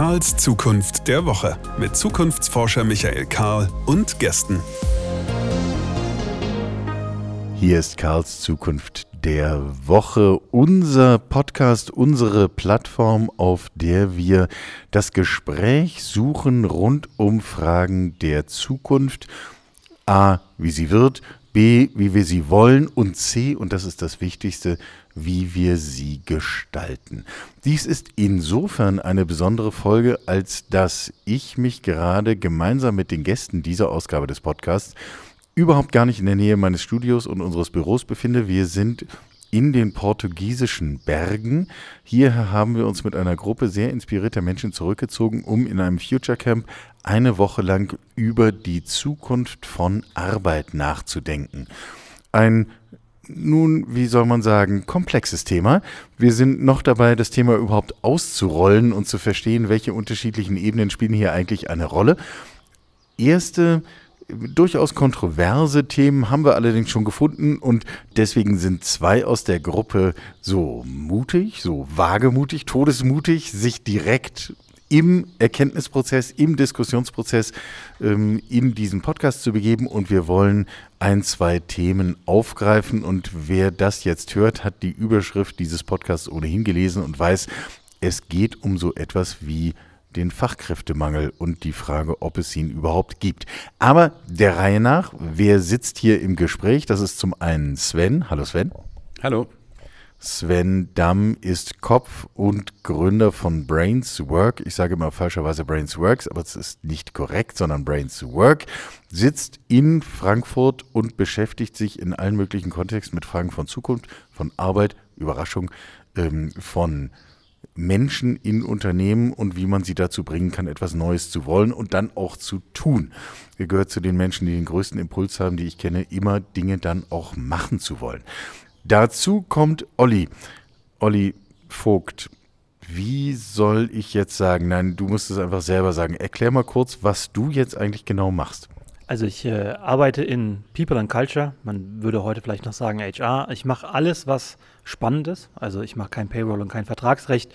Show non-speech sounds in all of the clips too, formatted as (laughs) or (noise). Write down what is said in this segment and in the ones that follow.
Karls Zukunft der Woche mit Zukunftsforscher Michael Karl und Gästen. Hier ist Karls Zukunft der Woche, unser Podcast, unsere Plattform, auf der wir das Gespräch suchen rund um Fragen der Zukunft. A, wie sie wird, B, wie wir sie wollen und C, und das ist das Wichtigste, wie wir sie gestalten. Dies ist insofern eine besondere Folge, als dass ich mich gerade gemeinsam mit den Gästen dieser Ausgabe des Podcasts überhaupt gar nicht in der Nähe meines Studios und unseres Büros befinde. Wir sind in den portugiesischen Bergen. Hier haben wir uns mit einer Gruppe sehr inspirierter Menschen zurückgezogen, um in einem Future Camp eine Woche lang über die Zukunft von Arbeit nachzudenken. Ein nun, wie soll man sagen, komplexes Thema. Wir sind noch dabei, das Thema überhaupt auszurollen und zu verstehen, welche unterschiedlichen Ebenen spielen hier eigentlich eine Rolle. Erste durchaus kontroverse Themen haben wir allerdings schon gefunden und deswegen sind zwei aus der Gruppe so mutig, so wagemutig, todesmutig, sich direkt im Erkenntnisprozess, im Diskussionsprozess ähm, in diesen Podcast zu begeben und wir wollen ein, zwei Themen aufgreifen und wer das jetzt hört, hat die Überschrift dieses Podcasts ohnehin gelesen und weiß, es geht um so etwas wie den Fachkräftemangel und die Frage, ob es ihn überhaupt gibt. Aber der Reihe nach, wer sitzt hier im Gespräch? Das ist zum einen Sven. Hallo Sven. Hallo. Sven Damm ist Kopf und Gründer von Brains Work. Ich sage immer falscherweise Brains Works, aber es ist nicht korrekt, sondern Brains Work. Sitzt in Frankfurt und beschäftigt sich in allen möglichen Kontexten mit Fragen von Zukunft, von Arbeit, Überraschung, ähm, von Menschen in Unternehmen und wie man sie dazu bringen kann, etwas Neues zu wollen und dann auch zu tun. Er gehört zu den Menschen, die den größten Impuls haben, die ich kenne, immer Dinge dann auch machen zu wollen. Dazu kommt Olli. Olli Vogt. Wie soll ich jetzt sagen? Nein, du musst es einfach selber sagen. Erklär mal kurz, was du jetzt eigentlich genau machst. Also ich äh, arbeite in People and Culture. Man würde heute vielleicht noch sagen HR. Ich mache alles, was spannend ist. Also ich mache kein Payroll und kein Vertragsrecht.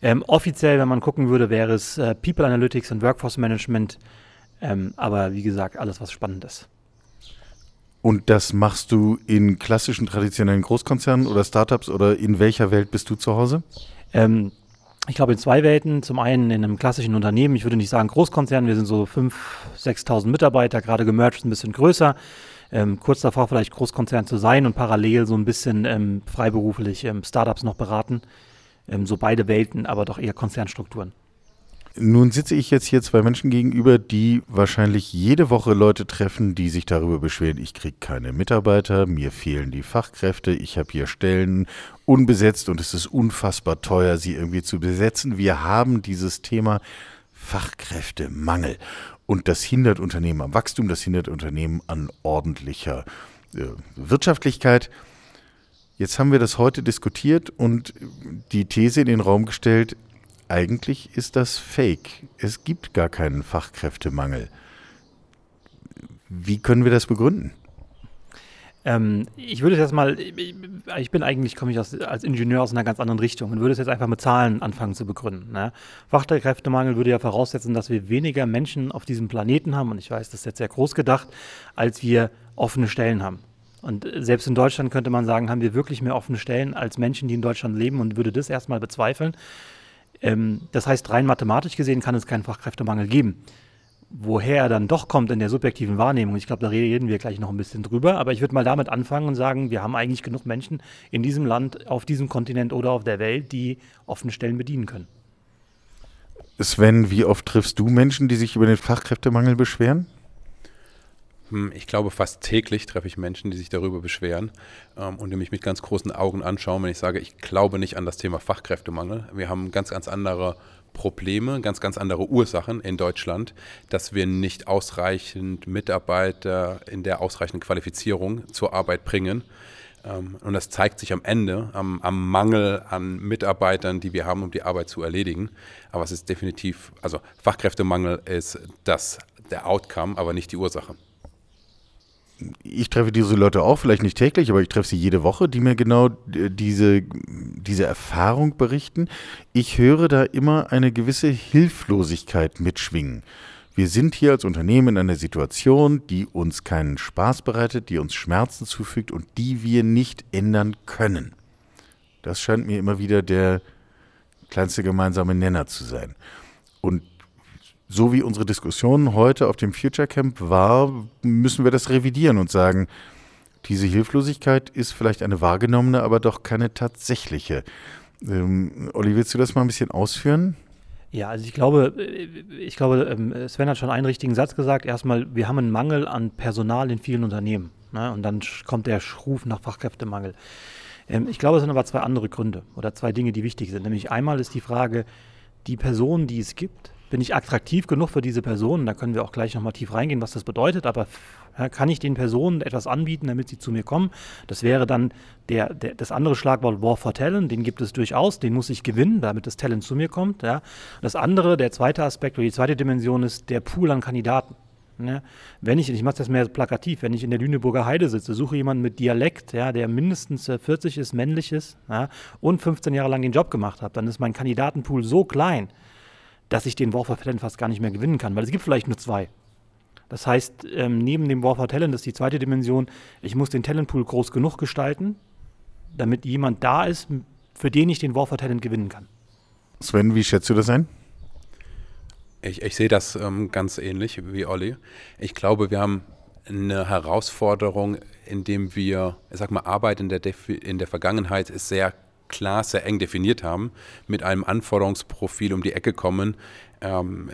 Ähm, offiziell, wenn man gucken würde, wäre es äh, People Analytics und Workforce Management. Ähm, aber wie gesagt, alles, was spannend ist. Und das machst du in klassischen traditionellen Großkonzernen oder Startups oder in welcher Welt bist du zu Hause? Ähm, ich glaube, in zwei Welten. Zum einen in einem klassischen Unternehmen, ich würde nicht sagen Großkonzern, wir sind so 5.000, 6.000 Mitarbeiter, gerade gemerged, ein bisschen größer. Ähm, kurz davor vielleicht Großkonzern zu sein und parallel so ein bisschen ähm, freiberuflich ähm, Startups noch beraten. Ähm, so beide Welten, aber doch eher Konzernstrukturen. Nun sitze ich jetzt hier zwei Menschen gegenüber, die wahrscheinlich jede Woche Leute treffen, die sich darüber beschweren, ich kriege keine Mitarbeiter, mir fehlen die Fachkräfte, ich habe hier Stellen unbesetzt und es ist unfassbar teuer, sie irgendwie zu besetzen. Wir haben dieses Thema Fachkräftemangel und das hindert Unternehmen am Wachstum, das hindert Unternehmen an ordentlicher äh, Wirtschaftlichkeit. Jetzt haben wir das heute diskutiert und die These in den Raum gestellt, eigentlich ist das Fake. Es gibt gar keinen Fachkräftemangel. Wie können wir das begründen? Ähm, ich würde es jetzt mal, ich bin eigentlich, komme ich aus, als Ingenieur aus einer ganz anderen Richtung und würde es jetzt einfach mit Zahlen anfangen zu begründen. Ne? Fachkräftemangel würde ja voraussetzen, dass wir weniger Menschen auf diesem Planeten haben, und ich weiß, das ist jetzt sehr groß gedacht, als wir offene Stellen haben. Und selbst in Deutschland könnte man sagen, haben wir wirklich mehr offene Stellen als Menschen, die in Deutschland leben und würde das erstmal bezweifeln. Ähm, das heißt, rein mathematisch gesehen kann es keinen Fachkräftemangel geben. Woher er dann doch kommt in der subjektiven Wahrnehmung, ich glaube, da reden wir gleich noch ein bisschen drüber, aber ich würde mal damit anfangen und sagen, wir haben eigentlich genug Menschen in diesem Land, auf diesem Kontinent oder auf der Welt, die offene Stellen bedienen können. Sven, wie oft triffst du Menschen, die sich über den Fachkräftemangel beschweren? Hm, ich glaube, fast täglich treffe ich Menschen, die sich darüber beschweren ähm, und die mich mit ganz großen Augen anschauen, wenn ich sage, ich glaube nicht an das Thema Fachkräftemangel. Wir haben ganz, ganz andere Probleme, ganz, ganz andere Ursachen in Deutschland, dass wir nicht ausreichend Mitarbeiter in der ausreichenden Qualifizierung zur Arbeit bringen. Ähm, und das zeigt sich am Ende am, am, Mangel an Mitarbeitern, die wir haben, um die Arbeit zu erledigen. Aber es ist definitiv, also Fachkräftemangel ist das, der Outcome, aber nicht die Ursache ich treffe diese Leute auch, vielleicht nicht täglich, aber ich treffe sie jede Woche, die mir genau diese, diese Erfahrung berichten. Ich höre da immer eine gewisse Hilflosigkeit mitschwingen. Wir sind hier als Unternehmen in einer Situation, die uns keinen Spaß bereitet, die uns Schmerzen zufügt und die wir nicht ändern können. Das scheint mir immer wieder der kleinste gemeinsame Nenner zu sein. Und so wie unsere Diskussion heute auf dem Future Camp war, müssen wir das revidieren und sagen, diese Hilflosigkeit ist vielleicht eine wahrgenommene, aber doch keine tatsächliche. Ähm, Olli, willst du das mal ein bisschen ausführen? Ja, also ich glaube, ich glaube, ähm, Sven hat schon einen richtigen Satz gesagt. Erstmal, wir haben einen Mangel an Personal in vielen Unternehmen. Ne? Und dann kommt der Schruf nach Fachkräftemangel. Ähm, ich glaube, es sind aber zwei andere Gründe oder zwei Dinge, die wichtig sind. Nämlich einmal ist die Frage, die Personen, die es gibt, bin ich attraktiv genug für diese Personen? Da können wir auch gleich nochmal tief reingehen, was das bedeutet. Aber ja, kann ich den Personen etwas anbieten, damit sie zu mir kommen? Das wäre dann der, der, das andere Schlagwort War for Talent. Den gibt es durchaus. Den muss ich gewinnen, damit das Talent zu mir kommt. Ja. Das andere, der zweite Aspekt oder die zweite Dimension ist der Pool an Kandidaten. Ne? Wenn ich, ich mache das mehr plakativ, wenn ich in der Lüneburger Heide sitze, suche jemanden mit Dialekt, ja, der mindestens 40 ist, männlich ist ja, und 15 Jahre lang den Job gemacht hat, dann ist mein Kandidatenpool so klein, dass ich den War for Talent fast gar nicht mehr gewinnen kann, weil es gibt vielleicht nur zwei. Das heißt, ähm, neben dem War for Talent ist die zweite Dimension, ich muss den Talentpool groß genug gestalten, damit jemand da ist, für den ich den War for Talent gewinnen kann. Sven, wie schätzt du das ein? Ich, ich sehe das ähm, ganz ähnlich wie Olli. Ich glaube, wir haben eine Herausforderung, indem wir, ich sag mal, Arbeit in der, in der Vergangenheit ist sehr klar, sehr eng definiert haben, mit einem Anforderungsprofil um die Ecke kommen. Ähm,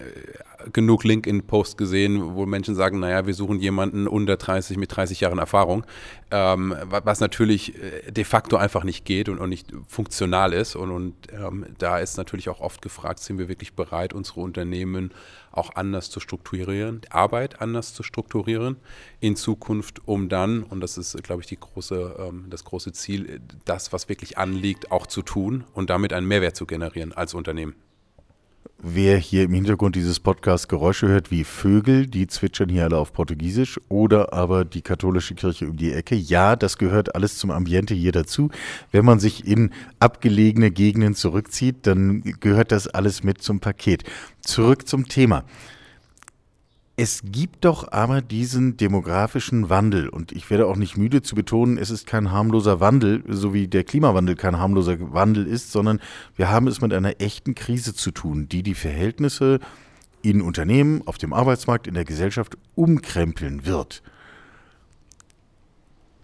genug LinkedIn-Posts gesehen, wo Menschen sagen, naja, wir suchen jemanden unter 30 mit 30 Jahren Erfahrung, ähm, was natürlich äh, de facto einfach nicht geht und, und nicht funktional ist. Und, und ähm, da ist natürlich auch oft gefragt, sind wir wirklich bereit, unsere Unternehmen auch anders zu strukturieren, Arbeit anders zu strukturieren in Zukunft, um dann, und das ist, glaube ich, die große, ähm, das große Ziel, das, was wirklich anliegt, auch zu tun und damit einen Mehrwert zu generieren als Unternehmen. Wer hier im Hintergrund dieses Podcasts Geräusche hört wie Vögel, die zwitschern hier alle auf Portugiesisch oder aber die katholische Kirche um die Ecke, ja, das gehört alles zum Ambiente hier dazu. Wenn man sich in abgelegene Gegenden zurückzieht, dann gehört das alles mit zum Paket. Zurück zum Thema. Es gibt doch aber diesen demografischen Wandel und ich werde auch nicht müde zu betonen, es ist kein harmloser Wandel, so wie der Klimawandel kein harmloser Wandel ist, sondern wir haben es mit einer echten Krise zu tun, die die Verhältnisse in Unternehmen, auf dem Arbeitsmarkt, in der Gesellschaft umkrempeln wird.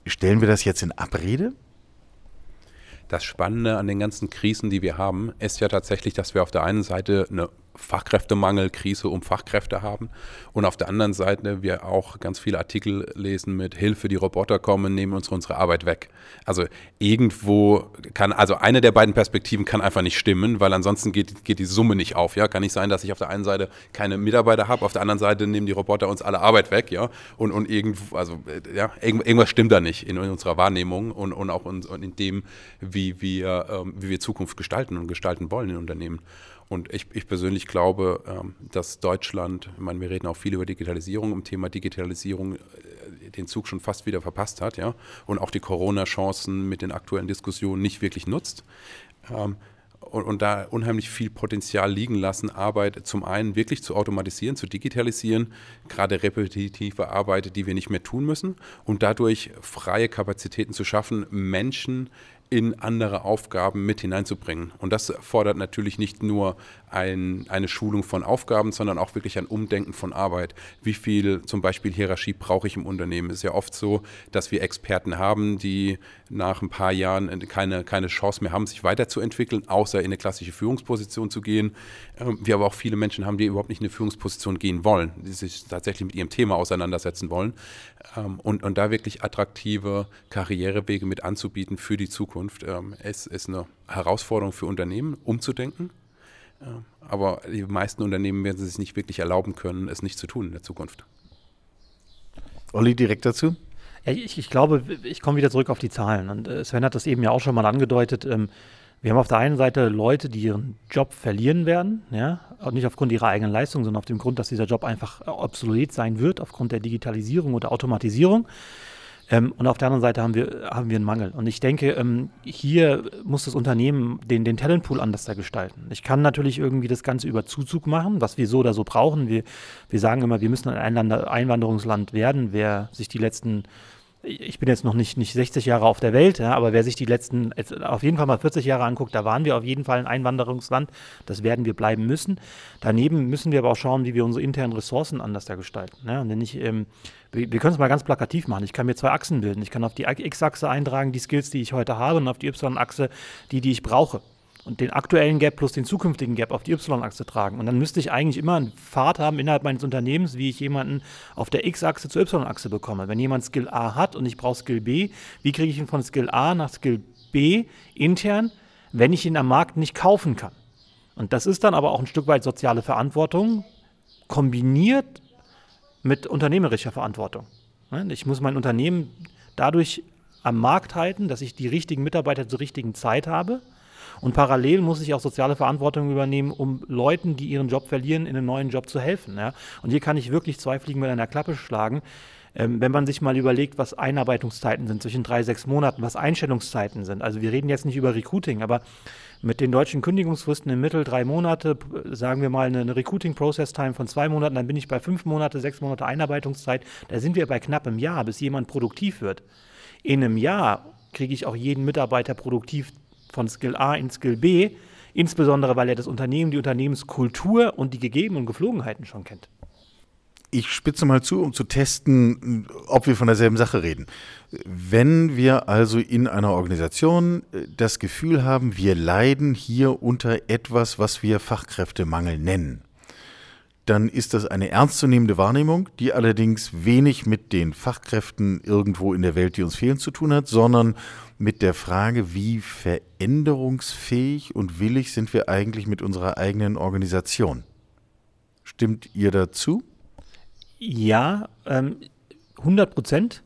Stellen wir das jetzt in Abrede? Das Spannende an den ganzen Krisen, die wir haben, ist ja tatsächlich, dass wir auf der einen Seite eine Fachkräftemangel, Krise um Fachkräfte haben. Und auf der anderen Seite wir auch ganz viele Artikel lesen mit Hilfe, die Roboter kommen, nehmen uns unsere Arbeit weg. Also irgendwo kann, also eine der beiden Perspektiven kann einfach nicht stimmen, weil ansonsten geht, geht die Summe nicht auf. Ja, kann nicht sein, dass ich auf der einen Seite keine Mitarbeiter habe, auf der anderen Seite nehmen die Roboter uns alle Arbeit weg, ja. Und, und irgendwo, also ja, irgendwas stimmt da nicht in, in unserer Wahrnehmung und, und auch in, in dem, wie wir, ähm, wie wir Zukunft gestalten und gestalten wollen in Unternehmen. Und ich, ich persönlich glaube, ähm, dass Deutschland, ich meine, wir reden auch viel über Digitalisierung, im Thema Digitalisierung äh, den Zug schon fast wieder verpasst hat, ja, und auch die Corona-Chancen mit den aktuellen Diskussionen nicht wirklich nutzt. Ähm, und, und, da unheimlich viel Potenzial liegen lassen, Arbeit zum einen wirklich zu automatisieren, zu digitalisieren, gerade repetitive Arbeit, die wir nicht mehr tun müssen, und dadurch freie Kapazitäten zu schaffen, Menschen in andere Aufgaben mit hineinzubringen. Und das fordert natürlich nicht nur ein, eine Schulung von Aufgaben, sondern auch wirklich ein Umdenken von Arbeit. Wie viel zum Beispiel Hierarchie brauche ich im Unternehmen? Es ist ja oft so, dass wir Experten haben, die nach ein paar Jahren keine, keine Chance mehr haben, sich weiterzuentwickeln, außer in eine klassische Führungsposition zu gehen. Ähm, wir aber auch viele Menschen haben, die überhaupt nicht in eine Führungsposition gehen wollen, die sich tatsächlich mit ihrem Thema auseinandersetzen wollen. Ähm, und, und da wirklich attraktive Karrierewege mit anzubieten für die Zukunft, ähm, ist, ist eine Herausforderung für Unternehmen, umzudenken aber die meisten Unternehmen werden es sich nicht wirklich erlauben können, es nicht zu tun in der Zukunft. Olli, direkt dazu? Ich, ich, glaube, ich komme wieder zurück auf die Zahlen. Und äh, Sven hat das eben ja auch schon mal angedeutet. Ähm, wir haben auf der einen Seite Leute, die ihren Job verlieren werden, ja, und nicht aufgrund ihrer eigenen Leistung, sondern auf dem Grund, dass dieser Job einfach obsolet sein wird, aufgrund der Digitalisierung oder Automatisierung. Ähm, und auf der anderen Seite haben wir, haben wir einen Mangel. Und ich denke, ähm, hier muss das Unternehmen den, den Talentpool anders da gestalten. Ich kann natürlich irgendwie das Ganze über Zuzug machen, was wir so oder so brauchen. Wir, wir sagen immer, wir müssen ein Einwanderungsland werden. Wer sich die letzten ich bin jetzt noch nicht, nicht 60 Jahre auf der Welt, ja, aber wer sich die letzten, auf jeden Fall mal 40 Jahre anguckt, da waren wir auf jeden Fall ein Einwanderungsland. Das werden wir bleiben müssen. Daneben müssen wir aber auch schauen, wie wir unsere internen Ressourcen anders da gestalten. Ja. Und ich, ähm, wir können es mal ganz plakativ machen. Ich kann mir zwei Achsen bilden. Ich kann auf die X-Achse eintragen, die Skills, die ich heute habe, und auf die Y-Achse, die, die ich brauche und den aktuellen Gap plus den zukünftigen Gap auf die Y-Achse tragen. Und dann müsste ich eigentlich immer einen Pfad haben innerhalb meines Unternehmens, wie ich jemanden auf der X-Achse zur Y-Achse bekomme. Wenn jemand Skill A hat und ich brauche Skill B, wie kriege ich ihn von Skill A nach Skill B intern, wenn ich ihn am Markt nicht kaufen kann? Und das ist dann aber auch ein Stück weit soziale Verantwortung, kombiniert mit unternehmerischer Verantwortung. Ich muss mein Unternehmen dadurch am Markt halten, dass ich die richtigen Mitarbeiter zur richtigen Zeit habe und parallel muss ich auch soziale Verantwortung übernehmen, um Leuten, die ihren Job verlieren, in einen neuen Job zu helfen. Ja? Und hier kann ich wirklich zwei Fliegen mit einer Klappe schlagen. Ähm, wenn man sich mal überlegt, was Einarbeitungszeiten sind zwischen drei, sechs Monaten, was Einstellungszeiten sind. Also wir reden jetzt nicht über Recruiting, aber mit den deutschen Kündigungsfristen im Mittel drei Monate, sagen wir mal eine, Recruiting-Process-Time von zwei Monaten, dann bin ich bei fünf Monate, sechs Monate Einarbeitungszeit. Da sind wir bei knapp einem Jahr, bis jemand produktiv wird. In einem Jahr kriege ich auch jeden Mitarbeiter produktiv von Skill A in Skill B, insbesondere weil er das Unternehmen, die Unternehmenskultur und die Gegeben und Geflogenheiten schon kennt. Ich spitze mal zu, um zu testen, ob wir von derselben Sache reden. Wenn wir also in einer Organisation äh, das Gefühl haben, wir leiden hier unter etwas, was wir Fachkräftemangel nennen, dann ist das eine ernstzunehmende Wahrnehmung, die allerdings wenig mit den Fachkräften irgendwo in der Welt, die uns fehlen, zu tun hat, sondern mit der Frage, wie veränderungsfähig und willig sind wir eigentlich mit unserer eigenen Organisation. Stimmt ihr dazu? Ja, ähm, 100 Prozent.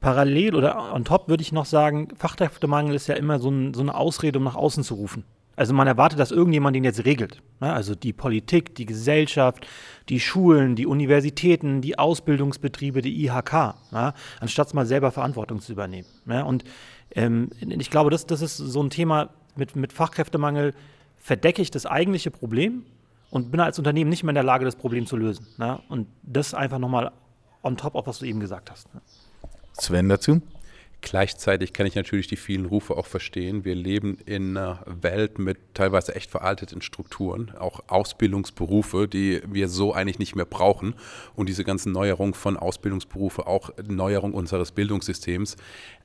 Parallel oder on top würde ich noch sagen, Fachkräftemangel ist ja immer so, ein, so eine Ausrede, um nach außen zu rufen. Also man erwartet, dass irgendjemand den jetzt regelt. Ne? Also die Politik, die Gesellschaft, die Schulen, die Universitäten, die Ausbildungsbetriebe, die IHK, ne? anstatt mal selber Verantwortung zu übernehmen. Ne? Und ähm, ich glaube, das, das ist so ein Thema mit, mit Fachkräftemangel, verdecke ich das eigentliche Problem und bin als Unternehmen nicht mehr in der Lage, das Problem zu lösen. Und das einfach nochmal on top auf, was du eben gesagt hast. Sven dazu? Gleichzeitig kann ich natürlich die vielen Rufe auch verstehen. Wir leben in einer Welt mit teilweise echt veralteten Strukturen, auch Ausbildungsberufe, die wir so eigentlich nicht mehr brauchen. Und diese ganzen Neuerungen von Ausbildungsberufe, auch Neuerung unseres Bildungssystems,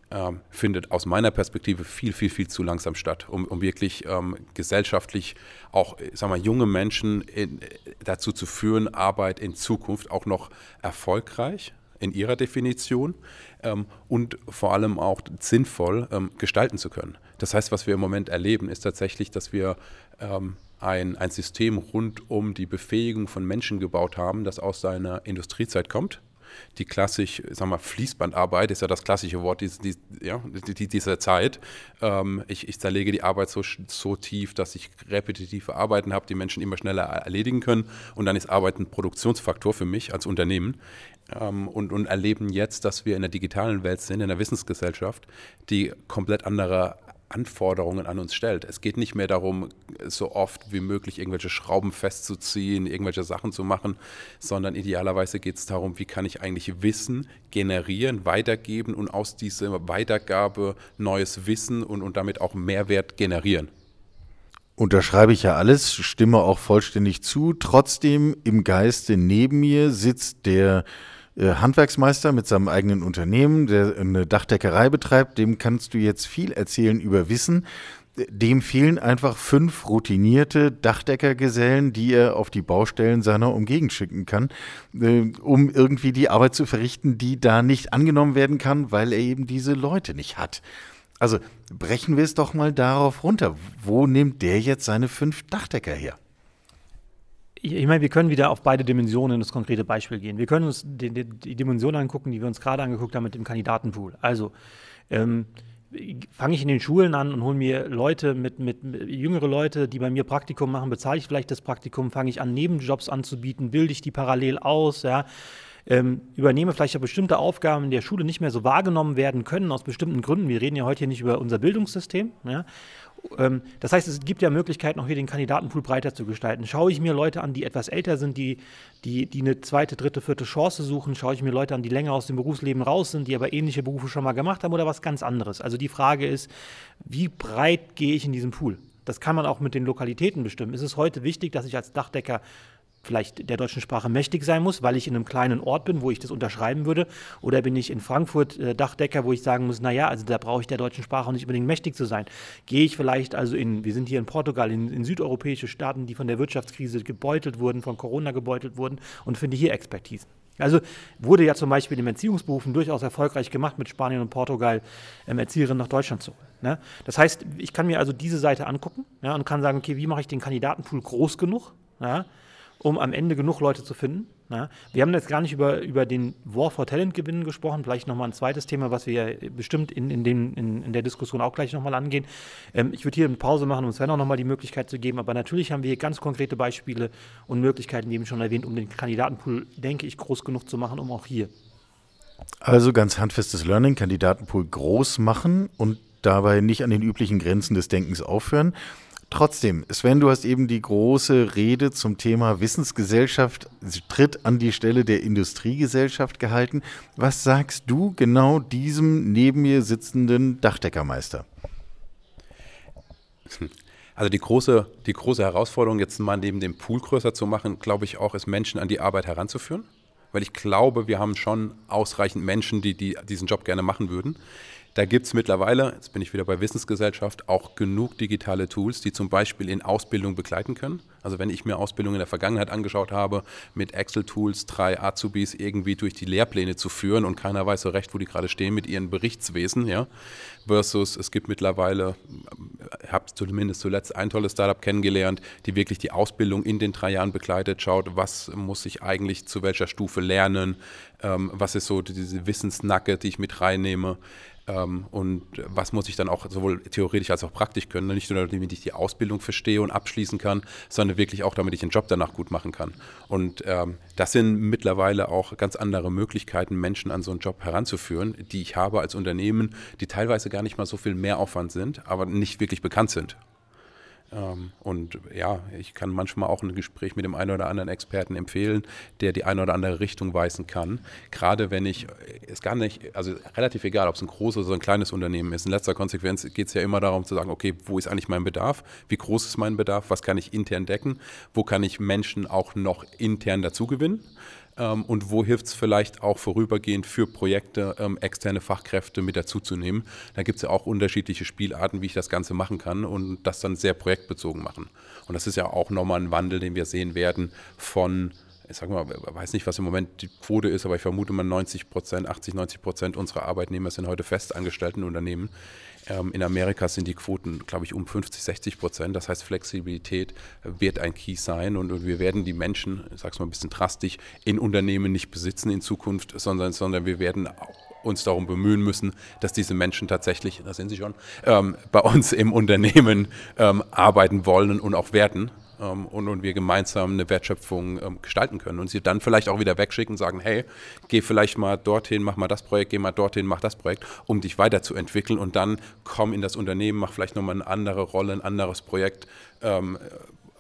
ähm, findet aus meiner Perspektive viel, viel, viel zu langsam statt, um, um wirklich ähm, gesellschaftlich auch, sagen wir, junge Menschen in, dazu zu führen, Arbeit in Zukunft auch noch erfolgreich in ihrer Definition ähm, und vor allem auch sinnvoll ähm, gestalten zu können. Das heißt, was wir im Moment erleben, ist tatsächlich, dass wir ähm, ein, ein System rund um die Befähigung von Menschen gebaut haben, das aus seiner Industriezeit kommt die klassisch, sag mal, Fließbandarbeit ist ja das klassische Wort dies, dies, ja, dieser Zeit. Ähm, ich, ich, zerlege die Arbeit so, so tief, dass ich repetitive Arbeiten habe, die Menschen immer schneller erledigen können. Und dann ist Arbeit ein Produktionsfaktor für mich als Unternehmen. Ähm, und, und erleben jetzt, dass wir in der digitalen Welt sind, in der Wissensgesellschaft, die komplett andere Anforderungen an uns stellt. Es geht nicht mehr darum, so oft wie möglich irgendwelche Schrauben festzuziehen, irgendwelche Sachen zu machen, sondern idealerweise geht es darum, wie kann ich eigentlich Wissen generieren, weitergeben und aus dieser Weitergabe neues Wissen und, und damit auch Mehrwert generieren. Unterschreibe ich ja alles, stimme auch vollständig zu. Trotzdem im Geiste neben mir sitzt der Handwerksmeister mit seinem eigenen Unternehmen, der eine Dachdeckerei betreibt, dem kannst du jetzt viel erzählen über Wissen. Dem fehlen einfach fünf routinierte Dachdeckergesellen, die er auf die Baustellen seiner Umgegend schicken kann, äh, um irgendwie die Arbeit zu verrichten, die da nicht angenommen werden kann, weil er eben diese Leute nicht hat. Also brechen wir es doch mal darauf runter. Wo nimmt der jetzt seine fünf Dachdecker her? Ich meine, wir können wieder auf beide Dimensionen in das konkrete Beispiel gehen. Wir können uns die, die, die Dimension angucken, die wir uns gerade angeguckt haben mit dem Kandidatenpool. Also ähm, fange ich in den Schulen an und hole mir Leute mit, mit, mit, jüngere Leute, die bei mir Praktikum machen, bezahle ich vielleicht das Praktikum, fange ich an, Nebenjobs anzubieten, bilde ich die parallel aus, ja. Ähm, übernehme vielleicht auch bestimmte Aufgaben in der Schule nicht mehr so wahrgenommen werden können aus bestimmten Gründen. Wir reden ja heute hier nicht über unser Bildungssystem. Ja? Ähm, das heißt, es gibt ja Möglichkeiten, auch hier den Kandidatenpool breiter zu gestalten. Schaue ich mir Leute an, die etwas älter sind, die, die, die eine zweite, dritte, vierte Chance suchen, schaue ich mir Leute an, die länger aus dem Berufsleben raus sind, die aber ähnliche Berufe schon mal gemacht haben oder was ganz anderes. Also die Frage ist, wie breit gehe ich in diesem Pool? Das kann man auch mit den Lokalitäten bestimmen. Ist es heute wichtig, dass ich als Dachdecker vielleicht der deutschen Sprache mächtig sein muss, weil ich in einem kleinen Ort bin, wo ich das unterschreiben würde? Oder bin ich in Frankfurt äh, Dachdecker, wo ich sagen muss, naja, also da brauche ich der deutschen Sprache nicht unbedingt mächtig zu sein. Gehe ich vielleicht also in, wir sind hier in Portugal, in, in südeuropäische Staaten, die von der Wirtschaftskrise gebeutelt wurden, von Corona gebeutelt wurden und finde hier Expertise. Also wurde ja zum Beispiel im Erziehungsberufen durchaus erfolgreich gemacht, mit Spanien und Portugal ähm, Erzieherinnen nach Deutschland zu holen. Ne? Das heißt, ich kann mir also diese Seite angucken ja, und kann sagen, okay, wie mache ich den Kandidatenpool groß genug? Ja? Um am Ende genug Leute zu finden. Ja. Wir haben jetzt gar nicht über, über den War for Talent Gewinnen gesprochen, vielleicht nochmal ein zweites Thema, was wir bestimmt in, in, den, in, in der Diskussion auch gleich nochmal angehen. Ähm, ich würde hier eine Pause machen, um Sven auch nochmal die Möglichkeit zu geben, aber natürlich haben wir hier ganz konkrete Beispiele und Möglichkeiten, wie eben schon erwähnt, um den Kandidatenpool, denke ich, groß genug zu machen, um auch hier. Also ganz handfestes Learning, Kandidatenpool groß machen und dabei nicht an den üblichen Grenzen des Denkens aufhören. Trotzdem, Sven, du hast eben die große Rede zum Thema Wissensgesellschaft tritt an die Stelle der Industriegesellschaft gehalten. Was sagst du genau diesem neben mir sitzenden Dachdeckermeister? Also die große, die große Herausforderung, jetzt mal neben dem Pool größer zu machen, glaube ich auch, ist Menschen an die Arbeit heranzuführen. Weil ich glaube, wir haben schon ausreichend Menschen, die, die diesen Job gerne machen würden. Da gibt es mittlerweile, jetzt bin ich wieder bei Wissensgesellschaft, auch genug digitale Tools, die zum Beispiel in Ausbildung begleiten können. Also wenn ich mir Ausbildung in der Vergangenheit angeschaut habe, mit Excel-Tools drei Azubis irgendwie durch die Lehrpläne zu führen und keiner weiß so recht, wo die gerade stehen mit ihren Berichtswesen, ja, versus es gibt mittlerweile, ich habe zumindest zuletzt ein tolles Startup kennengelernt, die wirklich die Ausbildung in den drei Jahren begleitet, schaut, was muss ich eigentlich zu welcher Stufe lernen, ähm, was ist so diese Wissensnacke, die ich mit reinnehme. Ähm, und was muss ich dann auch sowohl theoretisch als auch praktisch können. Nicht nur, damit ich die Ausbildung verstehe und abschließen kann, sondern wirklich auch, damit ich den Job danach gut machen kann. Und ähm, das sind mittlerweile auch ganz andere Möglichkeiten, Menschen an so einen Job heranzuführen, die ich habe als Unternehmen, die teilweise gar nicht mal so viel Mehraufwand sind, aber nicht wirklich bekannt sind. Ähm, und ja, ich kann manchmal auch ein Gespräch mit dem einen oder anderen Experten empfehlen, der die eine oder andere Richtung weisen kann. Gerade wenn ich, ist gar nicht, also relativ egal, ob es ein großes oder ein kleines Unternehmen ist. In letzter Konsequenz geht es ja immer darum zu sagen, okay, wo ist eigentlich mein Bedarf? Wie groß ist mein Bedarf? Was kann ich intern decken? Wo kann ich Menschen auch noch intern dazu gewinnen? Ähm, und wo hilft es vielleicht auch vorübergehend für Projekte, ähm, externe Fachkräfte mit dazuzunehmen. Da gibt es ja auch unterschiedliche Spielarten, wie ich das Ganze machen kann und das dann sehr projektbezogen machen. Und das ist ja auch nochmal ein Wandel, den wir sehen werden von ich sage mal, weiß nicht, was im Moment die Quote ist, aber ich vermute mal 90 Prozent, 80, 90 Prozent unserer Arbeitnehmer sind heute festangestellten Unternehmen. Ähm, in Amerika sind die Quoten, glaube ich, um 50, 60 Prozent. Das heißt, Flexibilität wird ein Key sein und, wir werden die Menschen, ich sage es mal ein bisschen drastisch, in Unternehmen nicht besitzen in Zukunft, sondern, sondern wir werden uns darum bemühen müssen, dass diese Menschen tatsächlich, da sind sie schon, ähm, bei uns im Unternehmen ähm, arbeiten wollen und auch werden ähm, und, und wir gemeinsam eine Wertschöpfung ähm, gestalten können und sie dann vielleicht auch wieder wegschicken und sagen, hey, geh vielleicht mal dorthin, mach mal das Projekt, geh mal dorthin, mach das Projekt, um dich weiterzuentwickeln und dann komm in das Unternehmen, mach vielleicht nochmal eine andere Rolle, ein anderes Projekt, ähm,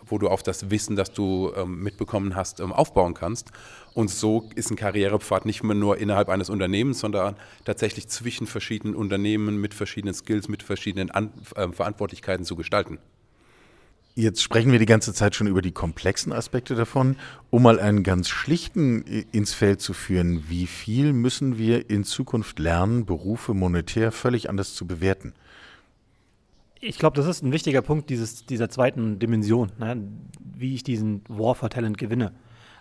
wo du auf das Wissen, das du ähm, mitbekommen hast, ähm, aufbauen kannst. Und so ist ein Karrierepfad nicht mehr nur innerhalb eines Unternehmens, sondern tatsächlich zwischen verschiedenen Unternehmen mit verschiedenen Skills, mit verschiedenen An äh, Verantwortlichkeiten zu gestalten. Jetzt sprechen wir die ganze Zeit schon über die komplexen Aspekte davon. Um mal einen ganz schlichten ins Feld zu führen, wie viel müssen wir in Zukunft lernen, Berufe monetär völlig anders zu bewerten? Ich glaube, das ist ein wichtiger Punkt dieses, dieser zweiten Dimension, ne? wie ich diesen War for Talent gewinne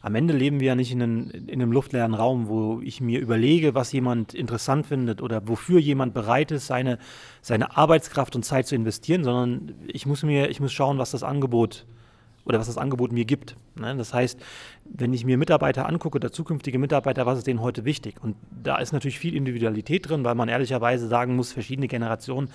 am Ende leben wir ja nicht in einem, in einem luftleeren Raum, wo ich mir überlege, was jemand interessant findet oder wofür jemand bereit ist, seine, seine Arbeitskraft und Zeit zu investieren, sondern ich muss mir, ich muss schauen, was das Angebot oder was das Angebot mir gibt. Ne? Das heißt, wenn ich mir Mitarbeiter angucke oder zukünftige Mitarbeiter, was ist denen heute wichtig? Und da ist natürlich viel Individualität drin, weil man ehrlicherweise sagen muss, verschiedene Generationen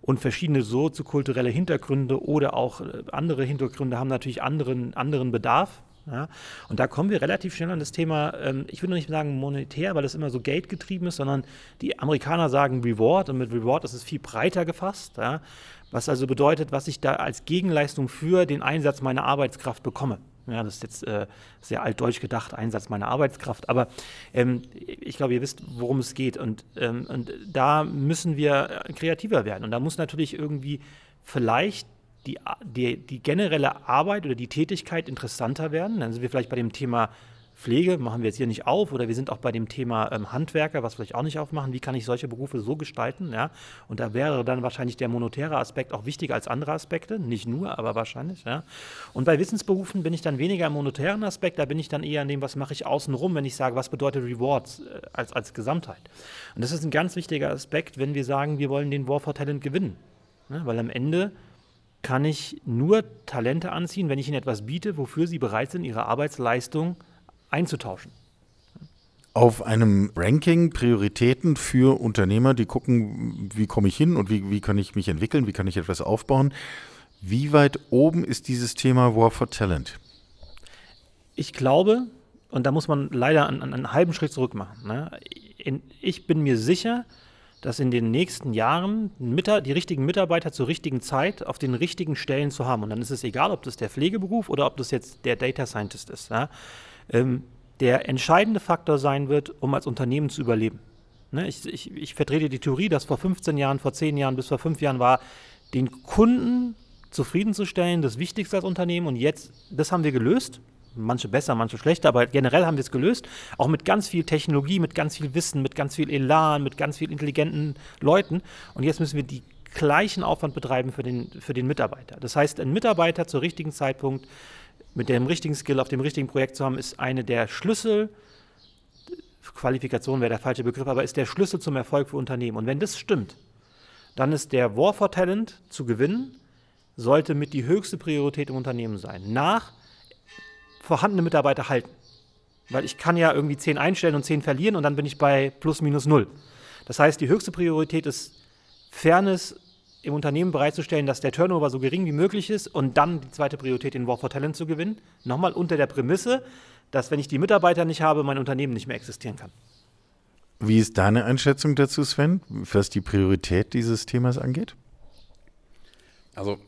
und verschiedene soziokulturelle Hintergründe oder auch äh, andere Hintergründe haben natürlich anderen, anderen Bedarf. Ja? Und da kommen wir relativ schnell an das Thema, ähm, ich würde nicht sagen monetär, weil es immer so Geld getrieben ist, sondern die Amerikaner sagen Reward und mit Reward ist es viel breiter gefasst. Ja? Was also bedeutet, was ich da als Gegenleistung für den Einsatz meiner Arbeitskraft bekomme. Ja, das ist jetzt äh, sehr altdeutsch gedacht, Einsatz meiner Arbeitskraft. Aber ähm, ich glaube, ihr wisst, worum es geht. Und, ähm, und da müssen wir kreativer werden. Und da muss natürlich irgendwie vielleicht die, die, die generelle Arbeit oder die Tätigkeit interessanter werden. Dann sind wir vielleicht bei dem Thema Pflege machen wir jetzt hier nicht auf oder wir sind auch bei dem Thema ähm, Handwerker, was vielleicht auch nicht aufmachen. Wie kann ich solche Berufe so gestalten? Ja? Und da wäre dann wahrscheinlich der monetäre Aspekt auch wichtiger als andere Aspekte. Nicht nur, aber wahrscheinlich. Ja? Und bei Wissensberufen bin ich dann weniger im monetären Aspekt, da bin ich dann eher an dem, was mache ich außenrum, wenn ich sage, was bedeutet Rewards äh, als, als Gesamtheit. Und das ist ein ganz wichtiger Aspekt, wenn wir sagen, wir wollen den War for Talent gewinnen. Ja? Weil am Ende kann ich nur Talente anziehen, wenn ich ihnen etwas biete, wofür sie bereit sind, ihre Arbeitsleistung einzutauschen. Auf einem Ranking Prioritäten für Unternehmer, die gucken, wie komme ich hin und wie, wie kann ich mich entwickeln, wie kann ich etwas aufbauen. Wie weit oben ist dieses Thema War for Talent? Ich glaube, und da muss man leider einen, einen halben Schritt zurück machen. Ne? Ich bin mir sicher, dass in den nächsten Jahren die richtigen Mitarbeiter zur richtigen Zeit auf den richtigen Stellen zu haben. Und dann ist es egal, ob das der Pflegeberuf oder ob das jetzt der Data Scientist ist. Ja? ähm, der entscheidende Faktor sein wird, um als Unternehmen zu überleben. Ne, ich, ich, ich vertrete die Theorie, dass vor 15 Jahren, vor 10 Jahren bis vor 5 Jahren war, den Kunden zufriedenzustellen, das Wichtigste als Unternehmen. Und jetzt, das haben wir gelöst. Manche besser, manche schlechter, aber generell haben wir es gelöst. Auch mit ganz viel Technologie, mit ganz viel Wissen, mit ganz viel Elan, mit ganz viel intelligenten Leuten. Und jetzt müssen wir die gleichen Aufwand betreiben für den, für den Mitarbeiter. Das heißt, ein Mitarbeiter zur richtigen Zeitpunkt mit dem richtigen Skill auf dem richtigen Projekt zu haben, ist eine der Schlüssel, Qualifikation wäre der falsche Begriff, aber ist der Schlüssel zum Erfolg für Unternehmen. Und wenn das stimmt, dann ist der War for Talent zu gewinnen, sollte mit die höchste Priorität im Unternehmen sein. Nach vorhandene Mitarbeiter halten. Weil ich kann ja irgendwie zehn einstellen und zehn verlieren und dann bin ich bei plus minus null. Das heißt, die höchste Priorität ist Fairness im Unternehmen bereitzustellen, dass der Turnover so gering wie möglich ist und dann die zweite Priorität, den War for Talent zu gewinnen. Nochmal unter der Prämisse, dass wenn ich die Mitarbeiter nicht habe, mein Unternehmen nicht mehr existieren kann. Wie ist deine Einschätzung dazu, Sven, was die Priorität dieses Themas angeht? Also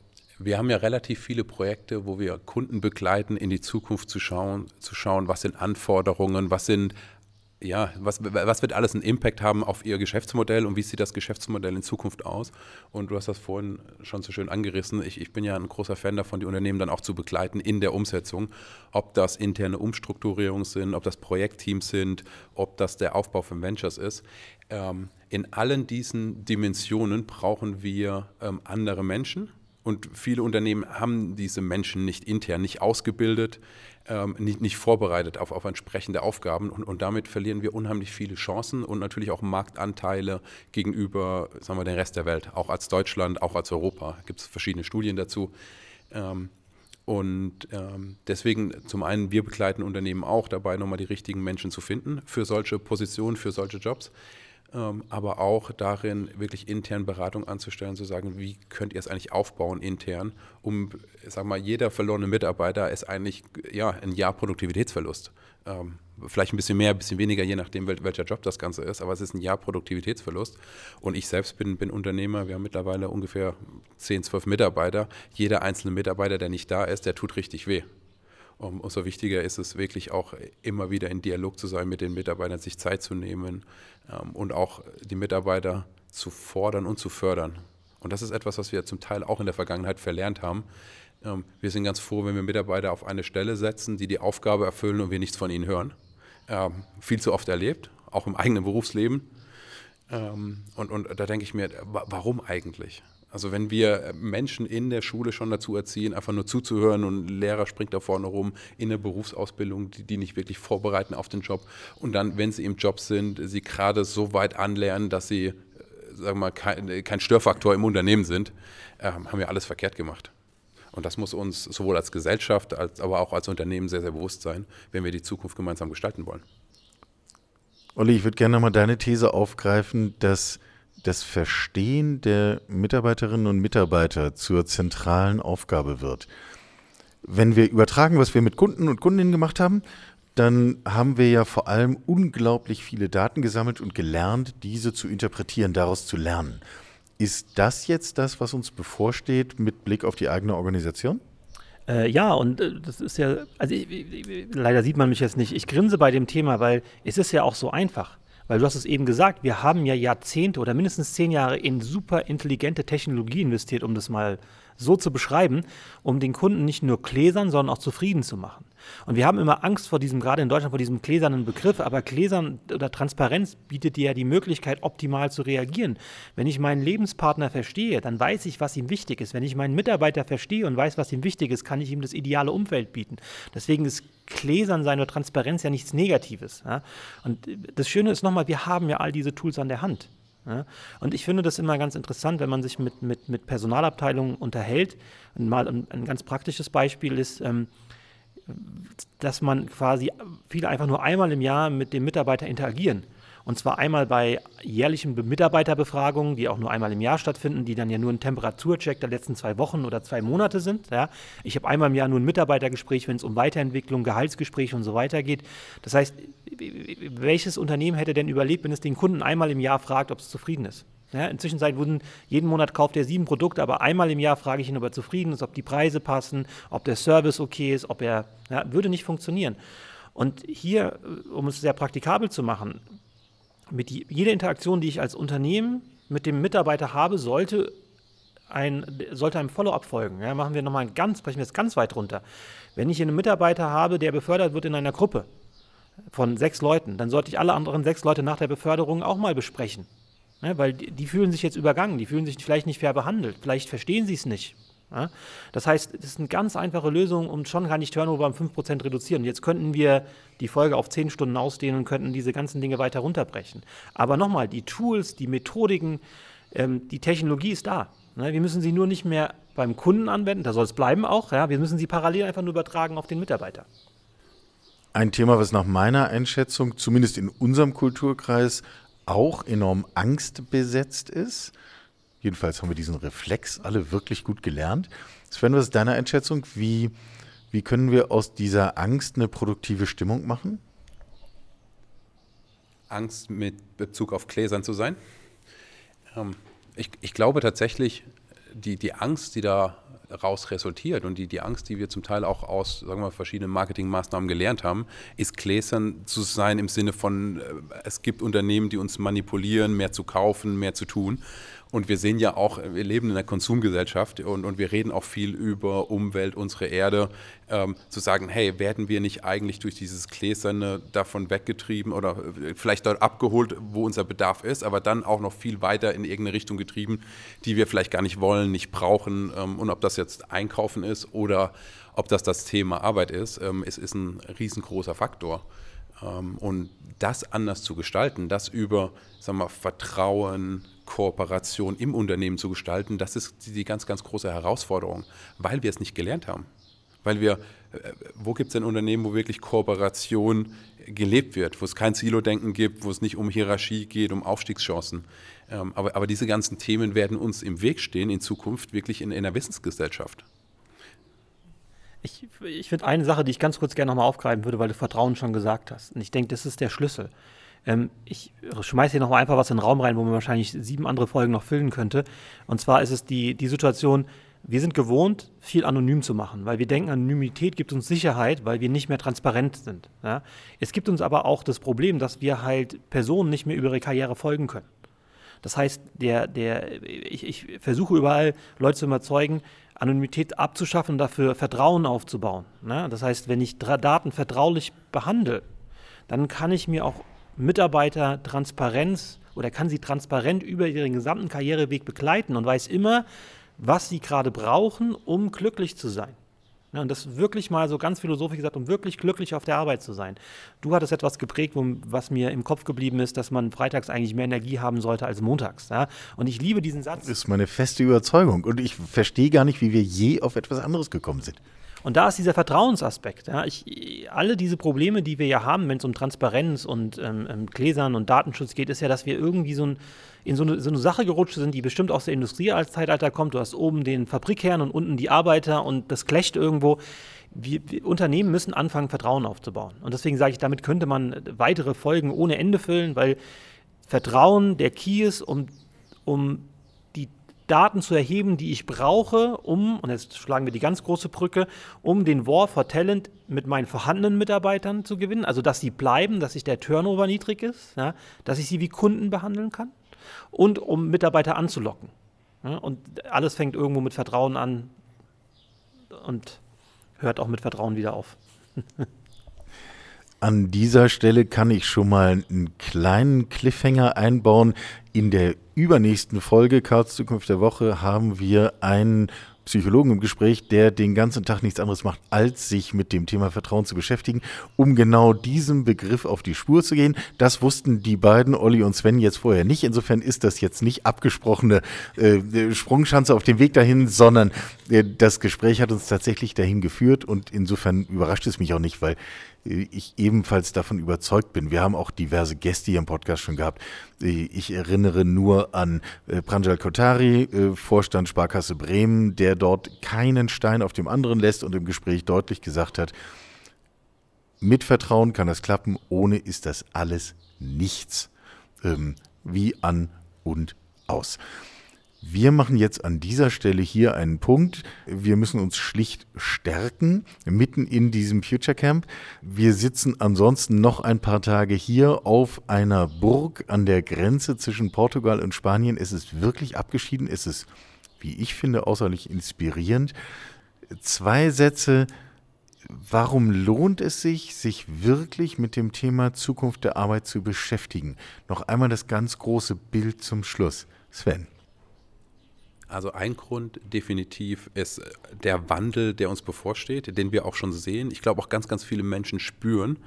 wir haben ja relativ viele Projekte, wo wir Kunden begleiten, in die Zukunft zu schauen, zu schauen, was sind Anforderungen, was sind ja, was, was wird alles einen Impact haben auf Ihr Geschäftsmodell und wie sieht das Geschäftsmodell in Zukunft aus? Und du hast das vorhin schon so schön angerissen. Ich, ich bin ja ein großer Fan davon, die Unternehmen dann auch zu begleiten in der Umsetzung. Ob das interne Umstrukturierungen sind, ob das Projektteams sind, ob das der Aufbau von Ventures ist. Ähm, in allen diesen Dimensionen brauchen wir ähm, andere Menschen. Und viele Unternehmen haben diese Menschen nicht intern, nicht ausgebildet, ähm, nicht, nicht, vorbereitet auf, auf entsprechende Aufgaben und, und, damit verlieren wir unheimlich viele Chancen und natürlich auch Marktanteile gegenüber sagen wir, dem Rest der Welt, auch als Deutschland, auch als Europa. Gibt es verschiedene Studien dazu. Ähm, und ähm, deswegen zum einen, wir begleiten Unternehmen auch dabei, nochmal die richtigen Menschen zu finden für solche Positionen, für solche Jobs aber auch darin, wirklich intern Beratung anzustellen, zu sagen, wie könnt ihr es eigentlich aufbauen intern, um, sag mal, jeder verlorene Mitarbeiter ist eigentlich ja, ein Jahr Produktivitätsverlust. Ähm, vielleicht ein bisschen mehr, ein bisschen weniger, je nachdem, wel welcher Job das Ganze ist, aber es ist ein Jahr Produktivitätsverlust. Und ich selbst bin, bin Unternehmer, wir haben mittlerweile ungefähr 10, 12 Mitarbeiter. Jeder einzelne Mitarbeiter, der nicht da ist, der tut richtig weh. Um, umso wichtiger ist es wirklich auch immer wieder in Dialog zu sein mit den Mitarbeitern, sich Zeit zu nehmen ähm, und auch die Mitarbeiter zu fordern und zu fördern. Und das ist etwas, was wir zum Teil auch in der Vergangenheit verlernt haben. Ähm, wir sind ganz froh, wenn wir Mitarbeiter auf eine Stelle setzen, die die Aufgabe erfüllen und wir nichts von ihnen hören. Ähm, viel zu oft erlebt, auch im eigenen Berufsleben. Ähm, und, und da denke ich mir, warum eigentlich? Also wenn wir Menschen in der Schule schon dazu erziehen, einfach nur zuzuhören und ein Lehrer springt da vorne rum in der Berufsausbildung, die, die nicht wirklich vorbereiten auf den Job und dann, wenn sie im Job sind, sie gerade so weit anlernen, dass sie, äh, sagen wir mal, kein, kein Störfaktor im Unternehmen sind, äh, haben wir alles verkehrt gemacht. Und das muss uns sowohl als Gesellschaft, als, aber auch als Unternehmen sehr, sehr bewusst sein, wenn wir die Zukunft gemeinsam gestalten wollen. Olli, ich würde gerne nochmal deine These aufgreifen, dass das Verstehen der Mitarbeiterinnen und Mitarbeiter zur zentralen Aufgabe wird. wenn wir übertragen, was wir mit Kunden und Kundinnen gemacht haben, dann haben wir ja vor allem unglaublich viele Daten gesammelt und gelernt, diese zu interpretieren, daraus zu lernen. Ist das jetzt das, was uns bevorsteht mit Blick auf die eigene Organisation? Äh, ja, und äh, das ist ja, also ich, ich, leider sieht man mich jetzt nicht. Ich grinse bei dem Thema, weil es ist ja auch so einfach. Weil du hast es eben gesagt, wir haben ja Jahrzehnte oder mindestens zehn Jahre in super intelligente Technologie investiert, um das mal so zu beschreiben, um den Kunden nicht nur gläsern, sondern auch zufrieden zu machen. Und wir haben immer Angst vor diesem, gerade in Deutschland, vor diesem gläsernen Begriff, aber Gläsern oder Transparenz bietet dir ja die Möglichkeit, optimal zu reagieren. Wenn ich meinen Lebenspartner verstehe, dann weiß ich, was ihm wichtig ist. Wenn ich meinen Mitarbeiter verstehe und weiß, was ihm wichtig ist, kann ich ihm das ideale Umfeld bieten. Deswegen ist Gläsern sein oder Transparenz ja nichts Negatives. Ja? Und das Schöne ist nochmal, wir haben ja all diese Tools an der Hand. Ja? Und ich finde das immer ganz interessant, wenn man sich mit, mit, mit Personalabteilungen unterhält. Und mal ein, ein ganz praktisches Beispiel ist, ähm, dass man quasi viele einfach nur einmal im Jahr mit dem Mitarbeiter interagieren. Und zwar einmal bei jährlichen Mitarbeiterbefragungen, die auch nur einmal im Jahr stattfinden, die dann ja nur ein Temperaturcheck der letzten zwei Wochen oder zwei Monate sind. Ja. Ich habe einmal im Jahr nur ein Mitarbeitergespräch, wenn es um Weiterentwicklung, Gehaltsgespräche und so weiter geht. Das heißt, welches Unternehmen hätte denn überlebt, wenn es den Kunden einmal im Jahr fragt, ob es zufrieden ist? Ja, inzwischen wurden, jeden Monat kauft er sieben Produkte, aber einmal im Jahr frage ich ihn, ob er zufrieden ist, ob die Preise passen, ob der Service okay ist, ob er, ja, würde nicht funktionieren. Und hier, um es sehr praktikabel zu machen, mit die, jeder Interaktion, die ich als Unternehmen mit dem Mitarbeiter habe, sollte ein, sollte einem Follow-up folgen. Ja, machen wir nochmal ganz, brechen wir es ganz weit runter. Wenn ich einen Mitarbeiter habe, der befördert wird in einer Gruppe von sechs Leuten, dann sollte ich alle anderen sechs Leute nach der Beförderung auch mal besprechen. Ja, weil die, die, fühlen sich jetzt übergangen, die fühlen sich vielleicht nicht fair behandelt, vielleicht verstehen sie es nicht. Ja? Das heißt, es ist eine ganz einfache Lösung, um schon gar nicht Turnover um 5% reduzieren. Jetzt könnten wir die Folge auf 10 Stunden ausdehnen und könnten diese ganzen Dinge weiter runterbrechen. Aber nochmal, die Tools, die Methodiken, ähm, die Technologie ist da. Ne? Wir müssen sie nur nicht mehr beim Kunden anwenden, da soll es bleiben auch. Ja? Wir müssen sie parallel einfach nur übertragen auf den Mitarbeiter. Ein Thema, was nach meiner Einschätzung, zumindest in unserem Kulturkreis, auch enorm angstbesetzt ist, Jedenfalls haben wir diesen Reflex alle wirklich gut gelernt. Sven, was ist deine Einschätzung? Wie, wie können wir aus dieser Angst eine produktive Stimmung machen? Angst mit Bezug auf Gläsern zu sein. Ähm, ich, ich glaube tatsächlich, die, die Angst, die da raus resultiert und die, die Angst, die wir zum Teil auch aus sagen wir, verschiedenen Marketingmaßnahmen gelernt haben, ist gläsern zu sein im Sinne von, äh, es gibt Unternehmen, die uns manipulieren, mehr zu kaufen, mehr zu tun. Und wir sehen ja auch, wir leben in einer Konsumgesellschaft und, und wir reden auch viel über Umwelt, unsere Erde. Ähm, zu sagen, hey, werden wir nicht eigentlich durch dieses Gläserne davon weggetrieben oder äh, vielleicht dort abgeholt, wo unser Bedarf ist, aber dann auch noch viel weiter in irgendeine Richtung getrieben, die wir vielleicht gar nicht wollen, nicht brauchen. Ähm, und ob das jetzt Einkaufen ist oder ob das das Thema Arbeit ist, ähm, es ist ein riesengroßer Faktor. Ähm, und das anders zu gestalten, das über sagen wir, Vertrauen, Kooperation im Unternehmen zu gestalten, das ist die ganz, ganz große Herausforderung, weil wir es nicht gelernt haben. Weil wir, äh, wo gibt es denn Unternehmen, wo wirklich Kooperation gelebt wird, wo es kein Silo-Denken gibt, wo es nicht um Hierarchie geht, um Aufstiegschancen. Ähm, aber, aber diese ganzen Themen werden uns im Weg stehen in Zukunft wirklich in, in einer Wissensgesellschaft. Ich, ich finde eine Sache, die ich ganz kurz gerne nochmal aufgreifen würde, weil du Vertrauen schon gesagt hast. Und ich denke, das ist der Schlüssel. Ähm, ich schmeiße hier nochmal einfach was in den Raum rein, wo man wahrscheinlich sieben andere Folgen noch füllen könnte. Und zwar ist es die, die Situation, wir sind gewohnt, viel anonym zu machen, weil wir denken, Anonymität gibt uns Sicherheit, weil wir nicht mehr transparent sind. Ja? Es gibt uns aber auch das Problem, dass wir halt Personen nicht mehr über ihre Karriere folgen können. Das heißt, der, der, ich, ich versuche überall Leute zu überzeugen, Anonymität abzuschaffen dafür Vertrauen aufzubauen. Ne? Das heißt, wenn ich Daten vertraulich behandle, dann kann ich mir auch Mitarbeiter Transparenz oder kann sie transparent über ihren gesamten Karriereweg begleiten und weiß immer, was sie gerade brauchen, um glücklich zu sein. Ja, und das wirklich mal so ganz philosophisch gesagt, um wirklich glücklich auf der Arbeit zu sein. Du hattest etwas geprägt, was mir im Kopf geblieben ist, dass man freitags eigentlich mehr Energie haben sollte als montags. Ja? Und ich liebe diesen Satz. Das ist meine feste Überzeugung. Und ich verstehe gar nicht, wie wir je auf etwas anderes gekommen sind. Und da ist dieser Vertrauensaspekt. Ja. Ich, alle diese Probleme, die wir ja haben, wenn es um Transparenz und ähm, ähm, Gläsern und Datenschutz geht, ist ja, dass wir irgendwie so ein, in so eine, so eine Sache gerutscht sind, die bestimmt aus der Industrie als Zeitalter kommt. Du hast oben den Fabrikkern und unten die Arbeiter und das Klecht irgendwo. Wir, wir, Unternehmen müssen anfangen, Vertrauen aufzubauen. Und deswegen sage ich, damit könnte man weitere Folgen ohne Ende füllen, weil Vertrauen der Key ist, um, um Daten zu erheben, die ich brauche, um, und jetzt schlagen wir die ganz große Brücke, um den War for Talent mit meinen vorhandenen Mitarbeitern zu gewinnen, also dass sie bleiben, dass sich der Turnover niedrig ist, ja, dass ich sie wie Kunden behandeln kann und um Mitarbeiter anzulocken. Ja, und alles fängt irgendwo mit Vertrauen an und hört auch mit Vertrauen wieder auf. An dieser Stelle kann ich schon mal einen kleinen Cliffhanger einbauen. In der übernächsten Folge Karls Zukunft der Woche haben wir einen Psychologen im Gespräch, der den ganzen Tag nichts anderes macht, als sich mit dem Thema Vertrauen zu beschäftigen, um genau diesem Begriff auf die Spur zu gehen. Das wussten die beiden, Olli und Sven, jetzt vorher nicht. Insofern ist das jetzt nicht abgesprochene äh, Sprungschanze auf dem Weg dahin, sondern äh, das Gespräch hat uns tatsächlich dahin geführt und insofern überrascht es mich auch nicht, weil ich ebenfalls davon überzeugt bin. Wir haben auch diverse Gäste hier im Podcast schon gehabt. Ich erinnere nur an äh, Pranjal Kotari, äh, Vorstand Sparkasse Bremen, der dort keinen Stein auf dem anderen lässt und im Gespräch deutlich gesagt hat, mit Vertrauen kann das klappen, ohne ist das alles nichts. Ähm, wie an und aus. Wir machen jetzt an dieser Stelle hier einen Punkt. Wir müssen uns schlicht stärken, mitten in diesem Future Camp. Wir sitzen ansonsten noch ein paar Tage hier auf einer Burg an der Grenze zwischen Portugal und Spanien. Es ist wirklich abgeschieden. Es ist, wie ich finde, außerlich inspirierend. Zwei Sätze. Warum lohnt es sich, sich wirklich mit dem Thema Zukunft der Arbeit zu beschäftigen? Noch einmal das ganz große Bild zum Schluss. Sven. Also ein Grund definitiv ist der Wandel, der uns bevorsteht, den wir auch schon sehen. Ich glaube auch ganz, ganz viele Menschen spüren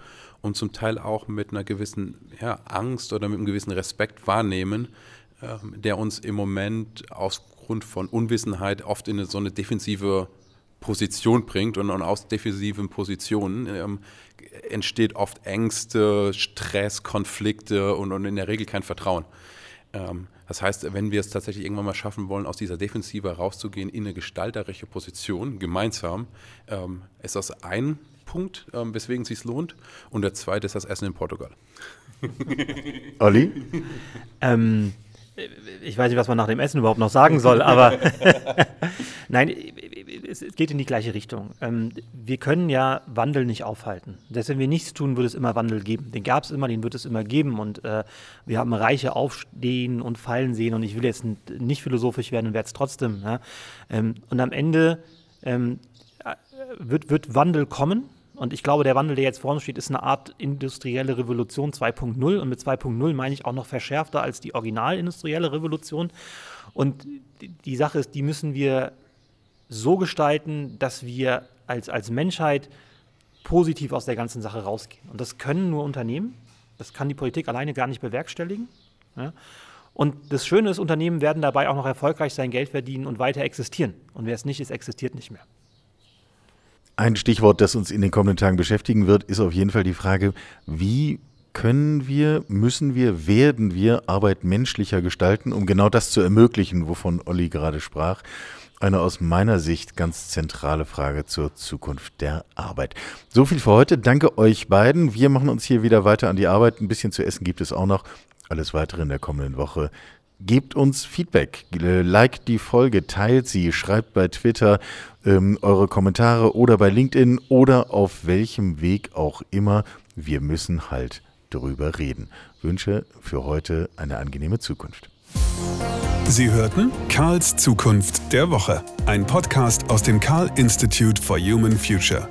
und zum Teil auch mit einer gewissen ja, Angst oder mit einem gewissen Respekt wahrnehmen, äh, der uns im Moment aufgrund von Unwissenheit oft in so eine defensive Position bringt und, und aus defensiven Positionen ähm, entsteht oft Ängste, Stress, Konflikte und, und in der Regel kein Vertrauen. Ähm, das heißt, wenn wir es tatsächlich irgendwann mal schaffen wollen, aus dieser Defensive rauszugehen in eine gestalterische Position, gemeinsam, ähm, ist das ein Punkt, ähm, weswegen es sich lohnt. Und der zweite ist das Essen in Portugal. (laughs) Olli? ähm, ich weiß nicht, was man nach dem Essen überhaupt noch sagen soll, aber (laughs) nein, es geht in die gleiche Richtung. Ähm, wir können ja Wandel nicht aufhalten. Dass wenn wir nichts tun, wird es immer Wandel geben. Den gab es immer, den wird es immer geben und äh, wir haben Reiche aufstehen und fallen sehen und ich will jetzt nicht philosophisch werden und werde es trotzdem. Ja? Ähm, und am Ende ähm, äh, wird, wird Wandel kommen und ich glaube, der Wandel, der jetzt vor uns steht, ist eine Art industrielle Revolution 2.0. Und mit 2.0 meine ich auch noch verschärfter als die originalindustrielle Revolution. Und die Sache ist, die müssen wir so gestalten, dass wir als, als Menschheit positiv aus der ganzen Sache rausgehen. Und das können nur Unternehmen. Das kann die Politik alleine gar nicht bewerkstelligen. Ja? Und das Schöne ist, Unternehmen werden dabei auch noch erfolgreich sein Geld verdienen und weiter existieren. Und wer es nicht ist, existiert nicht mehr. Ein Stichwort, das uns in den kommenden Tagen beschäftigen wird, ist auf jeden Fall die Frage, wie können wir, müssen wir, werden wir Arbeit menschlicher gestalten, um genau das zu ermöglichen, wovon Olli gerade sprach. Eine aus meiner Sicht ganz zentrale Frage zur Zukunft der Arbeit. So viel für heute. Danke euch beiden. Wir machen uns hier wieder weiter an die Arbeit. Ein bisschen zu essen gibt es auch noch. Alles weitere in der kommenden Woche. Gebt uns Feedback, liked die Folge, teilt sie, schreibt bei Twitter ähm, eure Kommentare oder bei LinkedIn oder auf welchem Weg auch immer. Wir müssen halt drüber reden. Wünsche für heute eine angenehme Zukunft. Sie hörten Karls Zukunft der Woche, ein Podcast aus dem Karl Institute for Human Future.